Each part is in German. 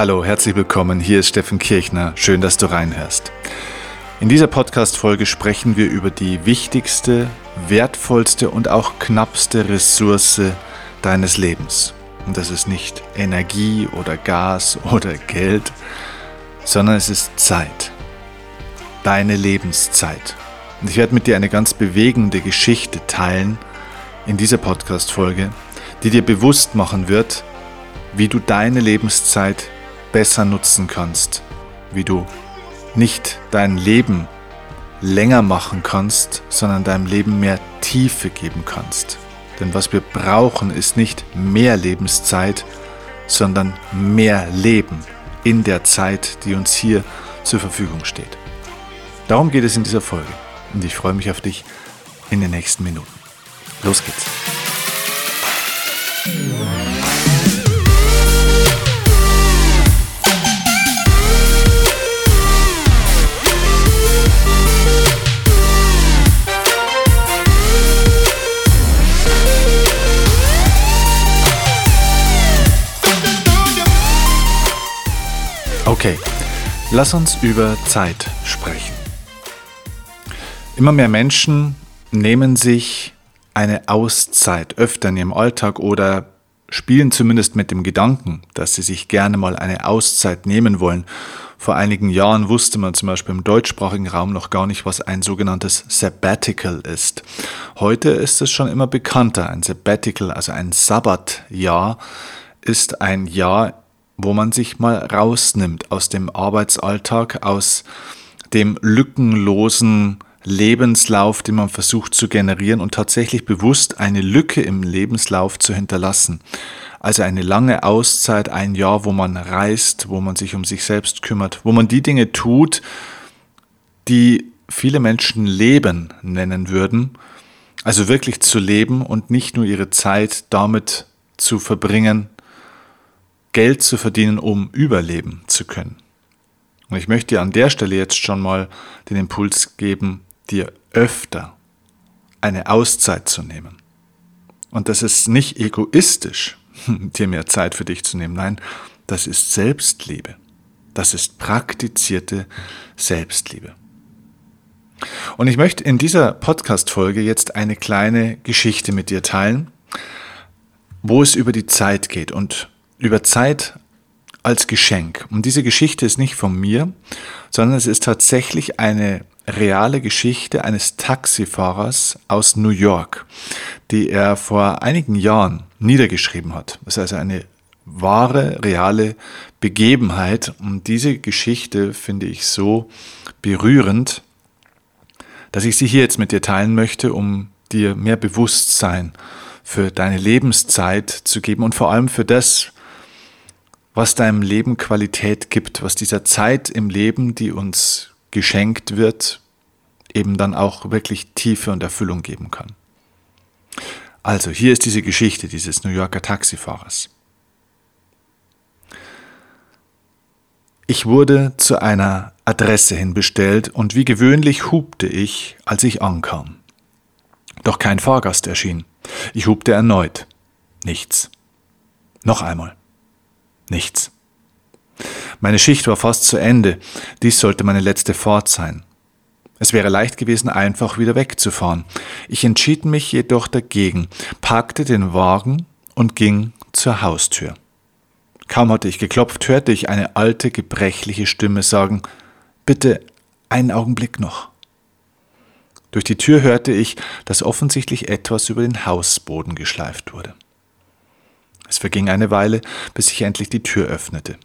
Hallo, herzlich willkommen. Hier ist Steffen Kirchner. Schön, dass du reinhörst. In dieser Podcast-Folge sprechen wir über die wichtigste, wertvollste und auch knappste Ressource deines Lebens. Und das ist nicht Energie oder Gas oder Geld, sondern es ist Zeit. Deine Lebenszeit. Und ich werde mit dir eine ganz bewegende Geschichte teilen in dieser Podcast-Folge, die dir bewusst machen wird, wie du deine Lebenszeit besser nutzen kannst, wie du nicht dein Leben länger machen kannst, sondern deinem Leben mehr Tiefe geben kannst. Denn was wir brauchen, ist nicht mehr Lebenszeit, sondern mehr Leben in der Zeit, die uns hier zur Verfügung steht. Darum geht es in dieser Folge und ich freue mich auf dich in den nächsten Minuten. Los geht's. Lass uns über Zeit sprechen. Immer mehr Menschen nehmen sich eine Auszeit öfter in ihrem Alltag oder spielen zumindest mit dem Gedanken, dass sie sich gerne mal eine Auszeit nehmen wollen. Vor einigen Jahren wusste man zum Beispiel im deutschsprachigen Raum noch gar nicht, was ein sogenanntes Sabbatical ist. Heute ist es schon immer bekannter. Ein Sabbatical, also ein Sabbatjahr, ist ein Jahr, wo man sich mal rausnimmt aus dem Arbeitsalltag, aus dem lückenlosen Lebenslauf, den man versucht zu generieren und tatsächlich bewusst eine Lücke im Lebenslauf zu hinterlassen. Also eine lange Auszeit, ein Jahr, wo man reist, wo man sich um sich selbst kümmert, wo man die Dinge tut, die viele Menschen Leben nennen würden. Also wirklich zu leben und nicht nur ihre Zeit damit zu verbringen, Geld zu verdienen, um überleben zu können. Und ich möchte dir an der Stelle jetzt schon mal den Impuls geben, dir öfter eine Auszeit zu nehmen. Und das ist nicht egoistisch, dir mehr Zeit für dich zu nehmen. Nein, das ist Selbstliebe. Das ist praktizierte Selbstliebe. Und ich möchte in dieser Podcast-Folge jetzt eine kleine Geschichte mit dir teilen, wo es über die Zeit geht und über Zeit als Geschenk. Und diese Geschichte ist nicht von mir, sondern es ist tatsächlich eine reale Geschichte eines Taxifahrers aus New York, die er vor einigen Jahren niedergeschrieben hat. Das ist also eine wahre, reale Begebenheit. Und diese Geschichte finde ich so berührend, dass ich sie hier jetzt mit dir teilen möchte, um dir mehr Bewusstsein für deine Lebenszeit zu geben und vor allem für das, was deinem Leben Qualität gibt, was dieser Zeit im Leben, die uns geschenkt wird, eben dann auch wirklich Tiefe und Erfüllung geben kann. Also, hier ist diese Geschichte dieses New Yorker Taxifahrers. Ich wurde zu einer Adresse hinbestellt und wie gewöhnlich hupte ich, als ich ankam. Doch kein Fahrgast erschien. Ich hupte erneut. Nichts. Noch einmal. Nichts. Meine Schicht war fast zu Ende. Dies sollte meine letzte Fahrt sein. Es wäre leicht gewesen, einfach wieder wegzufahren. Ich entschied mich jedoch dagegen, parkte den Wagen und ging zur Haustür. Kaum hatte ich geklopft, hörte ich eine alte, gebrechliche Stimme sagen Bitte einen Augenblick noch. Durch die Tür hörte ich, dass offensichtlich etwas über den Hausboden geschleift wurde. Es verging eine Weile, bis ich endlich die Tür öffnete.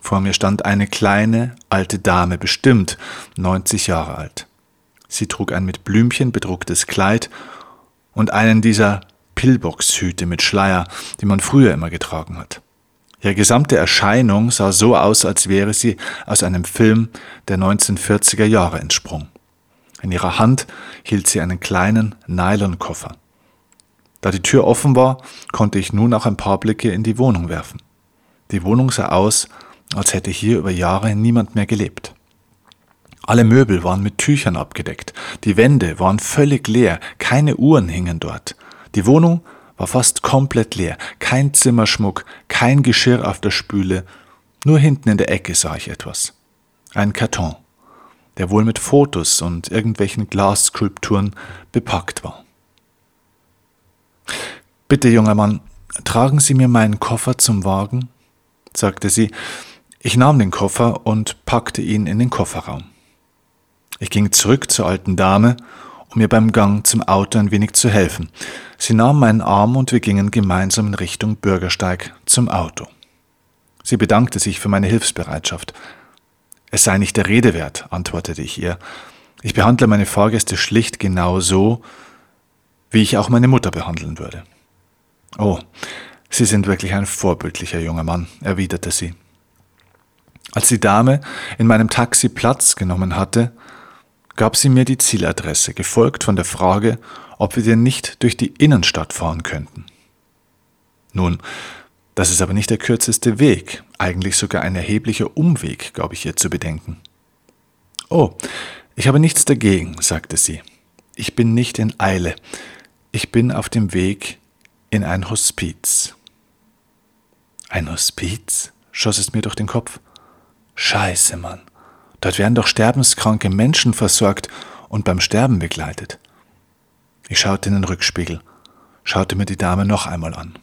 Vor mir stand eine kleine, alte Dame, bestimmt 90 Jahre alt. Sie trug ein mit Blümchen bedrucktes Kleid und einen dieser Pillboxhüte mit Schleier, die man früher immer getragen hat. Ihre gesamte Erscheinung sah so aus, als wäre sie aus einem Film der 1940er Jahre entsprungen. In ihrer Hand hielt sie einen kleinen Nylonkoffer. Da die Tür offen war, konnte ich nun auch ein paar Blicke in die Wohnung werfen. Die Wohnung sah aus, als hätte hier über Jahre niemand mehr gelebt. Alle Möbel waren mit Tüchern abgedeckt, die Wände waren völlig leer, keine Uhren hingen dort. Die Wohnung war fast komplett leer, kein Zimmerschmuck, kein Geschirr auf der Spüle, Nur hinten in der Ecke sah ich etwas. Ein Karton, der wohl mit Fotos und irgendwelchen Glasskulpturen bepackt war. Bitte, junger Mann, tragen Sie mir meinen Koffer zum Wagen, sagte sie. Ich nahm den Koffer und packte ihn in den Kofferraum. Ich ging zurück zur alten Dame, um ihr beim Gang zum Auto ein wenig zu helfen. Sie nahm meinen Arm und wir gingen gemeinsam in Richtung Bürgersteig zum Auto. Sie bedankte sich für meine Hilfsbereitschaft. Es sei nicht der Rede wert, antwortete ich ihr. Ich behandle meine Fahrgäste schlicht genau so, wie ich auch meine Mutter behandeln würde. Oh, Sie sind wirklich ein vorbildlicher junger Mann, erwiderte sie. Als die Dame in meinem Taxi Platz genommen hatte, gab sie mir die Zieladresse, gefolgt von der Frage, ob wir denn nicht durch die Innenstadt fahren könnten. Nun, das ist aber nicht der kürzeste Weg, eigentlich sogar ein erheblicher Umweg, gab ich ihr zu bedenken. Oh, ich habe nichts dagegen, sagte sie. Ich bin nicht in Eile. Ich bin auf dem Weg in ein Hospiz. Ein Hospiz? schoss es mir durch den Kopf. Scheiße, Mann. Dort werden doch sterbenskranke Menschen versorgt und beim Sterben begleitet. Ich schaute in den Rückspiegel, schaute mir die Dame noch einmal an.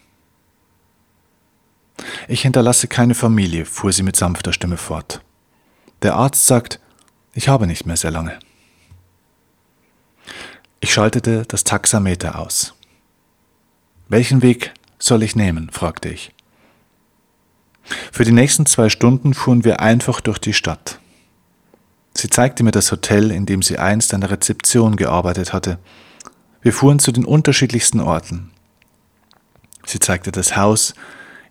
Ich hinterlasse keine Familie, fuhr sie mit sanfter Stimme fort. Der Arzt sagt, ich habe nicht mehr sehr lange. Ich schaltete das Taxameter aus. Welchen Weg soll ich nehmen? fragte ich. Für die nächsten zwei Stunden fuhren wir einfach durch die Stadt. Sie zeigte mir das Hotel, in dem sie einst an der Rezeption gearbeitet hatte. Wir fuhren zu den unterschiedlichsten Orten. Sie zeigte das Haus,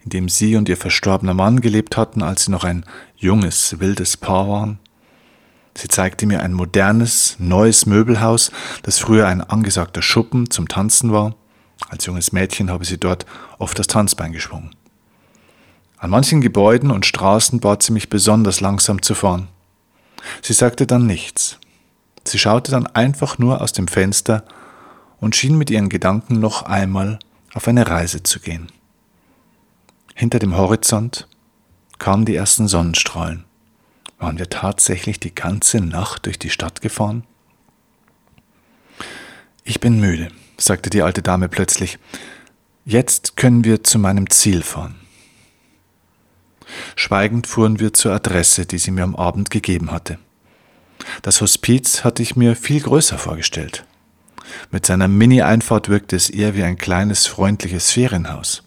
in dem sie und ihr verstorbener Mann gelebt hatten, als sie noch ein junges, wildes Paar waren. Sie zeigte mir ein modernes, neues Möbelhaus, das früher ein angesagter Schuppen zum Tanzen war. Als junges Mädchen habe sie dort oft das Tanzbein geschwungen. An manchen Gebäuden und Straßen bat sie mich besonders langsam zu fahren. Sie sagte dann nichts. Sie schaute dann einfach nur aus dem Fenster und schien mit ihren Gedanken noch einmal auf eine Reise zu gehen. Hinter dem Horizont kamen die ersten Sonnenstrahlen. Waren wir tatsächlich die ganze Nacht durch die Stadt gefahren? Ich bin müde, sagte die alte Dame plötzlich. Jetzt können wir zu meinem Ziel fahren. Schweigend fuhren wir zur Adresse, die sie mir am Abend gegeben hatte. Das Hospiz hatte ich mir viel größer vorgestellt. Mit seiner Mini-Einfahrt wirkte es eher wie ein kleines, freundliches Ferienhaus.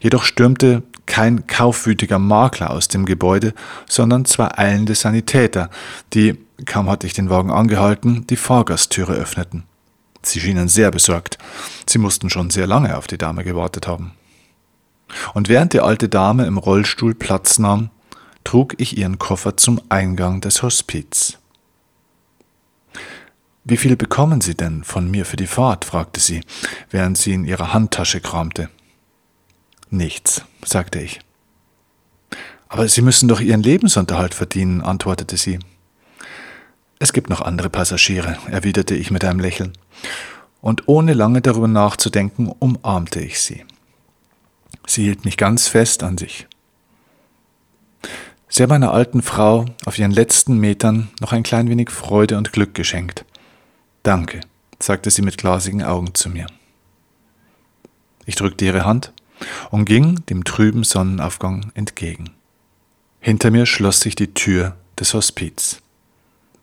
Jedoch stürmte kein kaufwütiger Makler aus dem Gebäude, sondern zwei eilende Sanitäter, die, kaum hatte ich den Wagen angehalten, die Fahrgasttüre öffneten. Sie schienen sehr besorgt. Sie mussten schon sehr lange auf die Dame gewartet haben. Und während die alte Dame im Rollstuhl Platz nahm, trug ich ihren Koffer zum Eingang des Hospiz. Wie viel bekommen Sie denn von mir für die Fahrt? fragte sie, während sie in ihrer Handtasche kramte. Nichts, sagte ich. Aber Sie müssen doch Ihren Lebensunterhalt verdienen, antwortete sie. Es gibt noch andere Passagiere, erwiderte ich mit einem Lächeln. Und ohne lange darüber nachzudenken, umarmte ich sie. Sie hielt mich ganz fest an sich. Sie haben einer alten Frau auf ihren letzten Metern noch ein klein wenig Freude und Glück geschenkt. Danke, sagte sie mit glasigen Augen zu mir. Ich drückte ihre Hand und ging dem trüben Sonnenaufgang entgegen. Hinter mir schloss sich die Tür des Hospiz.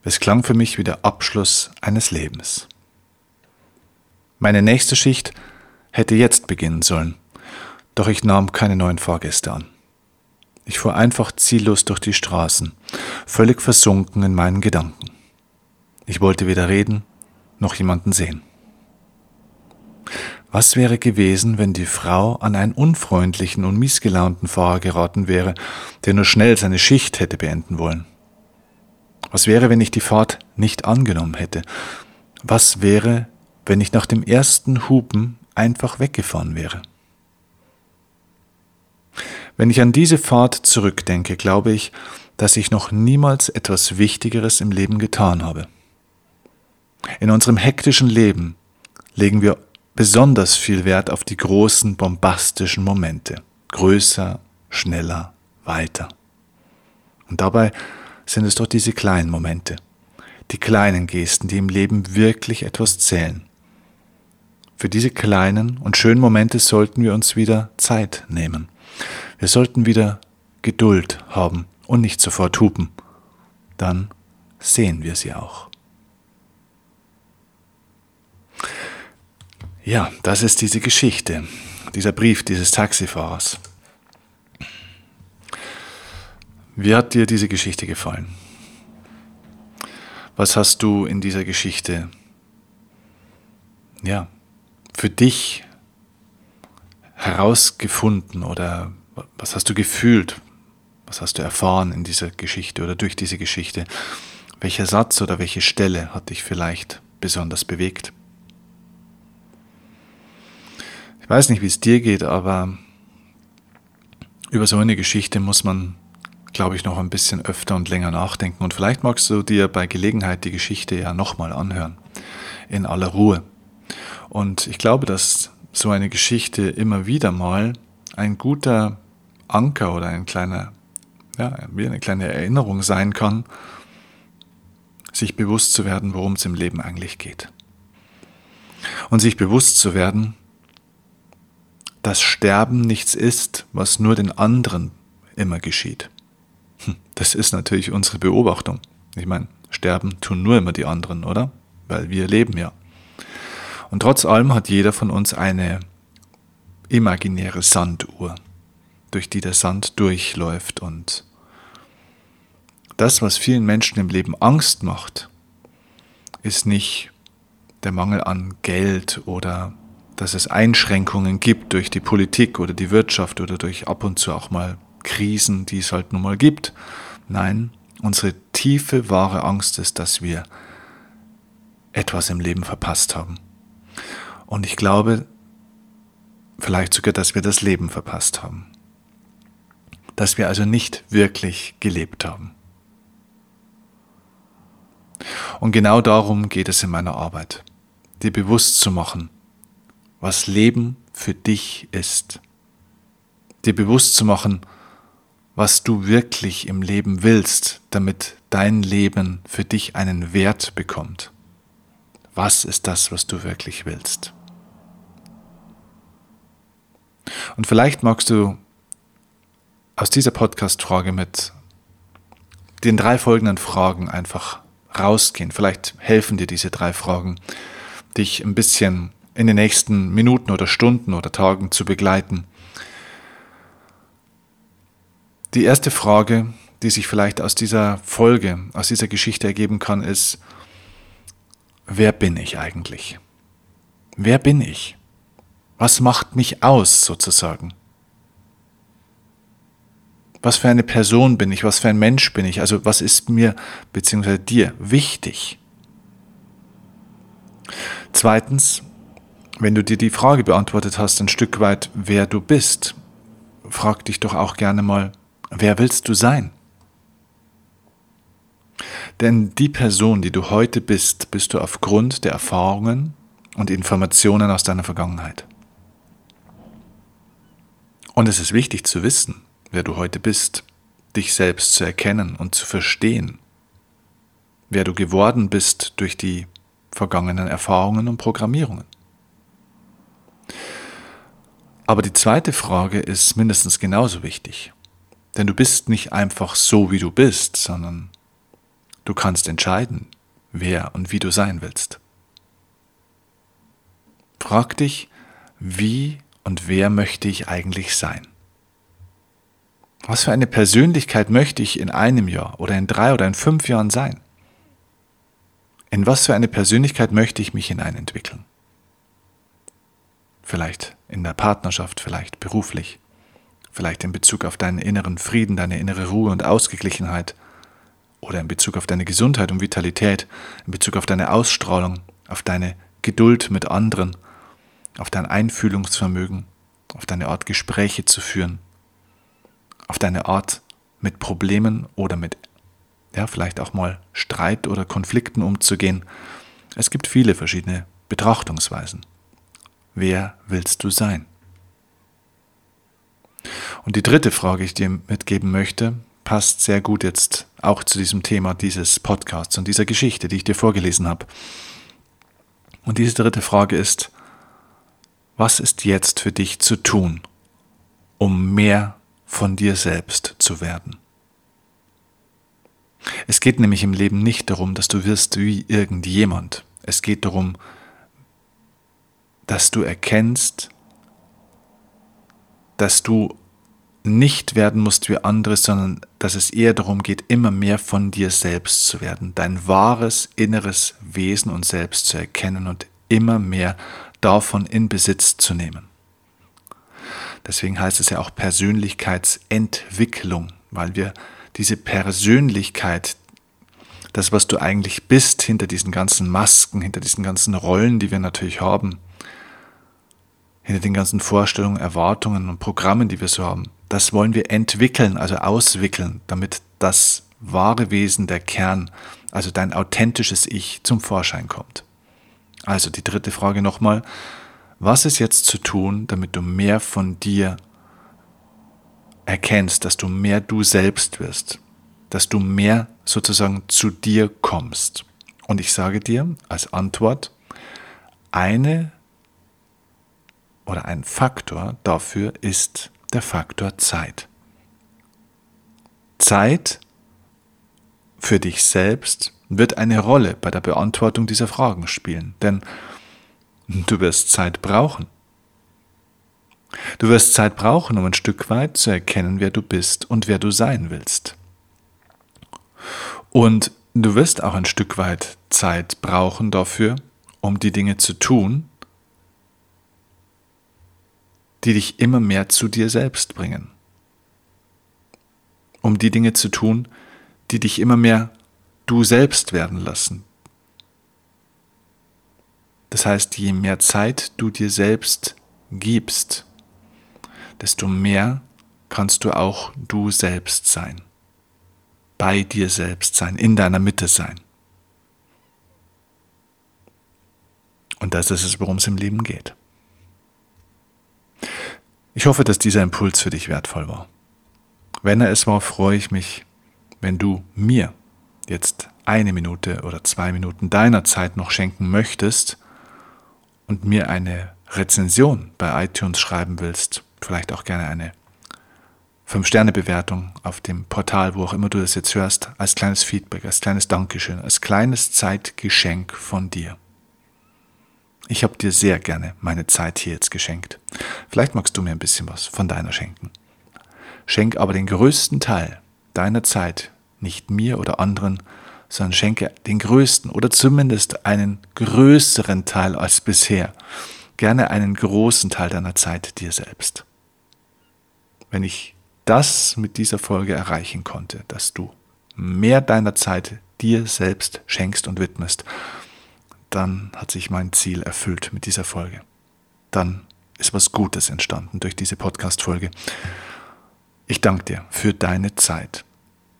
Es klang für mich wie der Abschluss eines Lebens. Meine nächste Schicht hätte jetzt beginnen sollen, doch ich nahm keine neuen Fahrgäste an. Ich fuhr einfach ziellos durch die Straßen, völlig versunken in meinen Gedanken. Ich wollte weder reden noch jemanden sehen. Was wäre gewesen, wenn die Frau an einen unfreundlichen und miesgelaunten Fahrer geraten wäre, der nur schnell seine Schicht hätte beenden wollen? Was wäre, wenn ich die Fahrt nicht angenommen hätte? Was wäre, wenn ich nach dem ersten Hupen einfach weggefahren wäre? Wenn ich an diese Fahrt zurückdenke, glaube ich, dass ich noch niemals etwas Wichtigeres im Leben getan habe. In unserem hektischen Leben legen wir besonders viel Wert auf die großen, bombastischen Momente. Größer, schneller, weiter. Und dabei sind es doch diese kleinen Momente, die kleinen Gesten, die im Leben wirklich etwas zählen. Für diese kleinen und schönen Momente sollten wir uns wieder Zeit nehmen. Wir sollten wieder Geduld haben und nicht sofort hupen. Dann sehen wir sie auch. Ja, das ist diese Geschichte, dieser Brief dieses Taxifahrers. Wie hat dir diese Geschichte gefallen? Was hast du in dieser Geschichte, ja, für dich herausgefunden oder was hast du gefühlt? Was hast du erfahren in dieser Geschichte oder durch diese Geschichte? Welcher Satz oder welche Stelle hat dich vielleicht besonders bewegt? Ich weiß nicht, wie es dir geht, aber über so eine Geschichte muss man glaube ich, noch ein bisschen öfter und länger nachdenken. Und vielleicht magst du dir bei Gelegenheit die Geschichte ja nochmal anhören, in aller Ruhe. Und ich glaube, dass so eine Geschichte immer wieder mal ein guter Anker oder ein kleiner, ja, wie eine kleine Erinnerung sein kann, sich bewusst zu werden, worum es im Leben eigentlich geht. Und sich bewusst zu werden, dass Sterben nichts ist, was nur den anderen immer geschieht. Das ist natürlich unsere Beobachtung. Ich meine, sterben tun nur immer die anderen, oder? Weil wir leben ja. Und trotz allem hat jeder von uns eine imaginäre Sanduhr, durch die der Sand durchläuft. Und das, was vielen Menschen im Leben Angst macht, ist nicht der Mangel an Geld oder dass es Einschränkungen gibt durch die Politik oder die Wirtschaft oder durch ab und zu auch mal Krisen, die es halt nun mal gibt. Nein, unsere tiefe, wahre Angst ist, dass wir etwas im Leben verpasst haben. Und ich glaube, vielleicht sogar, dass wir das Leben verpasst haben. Dass wir also nicht wirklich gelebt haben. Und genau darum geht es in meiner Arbeit, dir bewusst zu machen, was Leben für dich ist. Dir bewusst zu machen, was du wirklich im Leben willst, damit dein Leben für dich einen Wert bekommt. Was ist das, was du wirklich willst? Und vielleicht magst du aus dieser Podcast-Frage mit den drei folgenden Fragen einfach rausgehen. Vielleicht helfen dir diese drei Fragen, dich ein bisschen in den nächsten Minuten oder Stunden oder Tagen zu begleiten die erste Frage, die sich vielleicht aus dieser Folge, aus dieser Geschichte ergeben kann, ist, wer bin ich eigentlich? Wer bin ich? Was macht mich aus sozusagen? Was für eine Person bin ich? Was für ein Mensch bin ich? Also was ist mir bzw. dir wichtig? Zweitens, wenn du dir die Frage beantwortet hast, ein Stück weit, wer du bist, frag dich doch auch gerne mal, Wer willst du sein? Denn die Person, die du heute bist, bist du aufgrund der Erfahrungen und Informationen aus deiner Vergangenheit. Und es ist wichtig zu wissen, wer du heute bist, dich selbst zu erkennen und zu verstehen, wer du geworden bist durch die vergangenen Erfahrungen und Programmierungen. Aber die zweite Frage ist mindestens genauso wichtig. Denn du bist nicht einfach so, wie du bist, sondern du kannst entscheiden, wer und wie du sein willst. Frag dich, wie und wer möchte ich eigentlich sein? Was für eine Persönlichkeit möchte ich in einem Jahr oder in drei oder in fünf Jahren sein? In was für eine Persönlichkeit möchte ich mich hineinentwickeln? Vielleicht in der Partnerschaft, vielleicht beruflich vielleicht in Bezug auf deinen inneren Frieden, deine innere Ruhe und Ausgeglichenheit oder in Bezug auf deine Gesundheit und Vitalität, in Bezug auf deine Ausstrahlung, auf deine Geduld mit anderen, auf dein Einfühlungsvermögen, auf deine Art Gespräche zu führen, auf deine Art mit Problemen oder mit ja, vielleicht auch mal Streit oder Konflikten umzugehen. Es gibt viele verschiedene Betrachtungsweisen. Wer willst du sein? Und die dritte Frage, die ich dir mitgeben möchte, passt sehr gut jetzt auch zu diesem Thema dieses Podcasts und dieser Geschichte, die ich dir vorgelesen habe. Und diese dritte Frage ist, was ist jetzt für dich zu tun, um mehr von dir selbst zu werden? Es geht nämlich im Leben nicht darum, dass du wirst wie irgendjemand. Es geht darum, dass du erkennst, dass du nicht werden musst wie andere, sondern dass es eher darum geht, immer mehr von dir selbst zu werden, dein wahres inneres Wesen und Selbst zu erkennen und immer mehr davon in Besitz zu nehmen. Deswegen heißt es ja auch Persönlichkeitsentwicklung, weil wir diese Persönlichkeit, das, was du eigentlich bist, hinter diesen ganzen Masken, hinter diesen ganzen Rollen, die wir natürlich haben, hinter den ganzen Vorstellungen, Erwartungen und Programmen, die wir so haben, das wollen wir entwickeln, also auswickeln, damit das wahre Wesen, der Kern, also dein authentisches Ich zum Vorschein kommt. Also die dritte Frage nochmal, was ist jetzt zu tun, damit du mehr von dir erkennst, dass du mehr du selbst wirst, dass du mehr sozusagen zu dir kommst. Und ich sage dir als Antwort, eine oder ein Faktor dafür ist der Faktor Zeit. Zeit für dich selbst wird eine Rolle bei der Beantwortung dieser Fragen spielen, denn du wirst Zeit brauchen. Du wirst Zeit brauchen, um ein Stück weit zu erkennen, wer du bist und wer du sein willst. Und du wirst auch ein Stück weit Zeit brauchen dafür, um die Dinge zu tun, die dich immer mehr zu dir selbst bringen. Um die Dinge zu tun, die dich immer mehr du selbst werden lassen. Das heißt, je mehr Zeit du dir selbst gibst, desto mehr kannst du auch du selbst sein, bei dir selbst sein, in deiner Mitte sein. Und das ist es, worum es im Leben geht. Ich hoffe, dass dieser Impuls für dich wertvoll war. Wenn er es war, freue ich mich, wenn du mir jetzt eine Minute oder zwei Minuten deiner Zeit noch schenken möchtest und mir eine Rezension bei iTunes schreiben willst vielleicht auch gerne eine 5-Sterne-Bewertung auf dem Portal, wo auch immer du das jetzt hörst, als kleines Feedback, als kleines Dankeschön, als kleines Zeitgeschenk von dir. Ich habe dir sehr gerne meine Zeit hier jetzt geschenkt. Vielleicht magst du mir ein bisschen was von deiner schenken. Schenk aber den größten Teil deiner Zeit nicht mir oder anderen, sondern schenke den größten oder zumindest einen größeren Teil als bisher. Gerne einen großen Teil deiner Zeit dir selbst wenn ich das mit dieser Folge erreichen konnte, dass du mehr deiner Zeit dir selbst schenkst und widmest, dann hat sich mein Ziel erfüllt mit dieser Folge. Dann ist was Gutes entstanden durch diese Podcast-Folge. Ich danke dir für deine Zeit,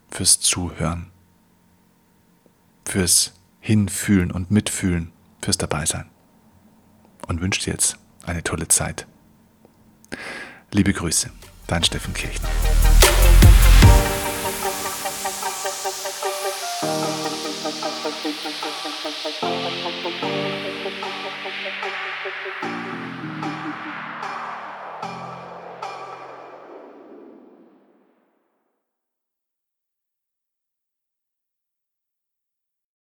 fürs Zuhören, fürs Hinfühlen und Mitfühlen, fürs Dabeisein und wünsche dir jetzt eine tolle Zeit. Liebe Grüße. Dein Steffen Kirchner. Thank you. Bye.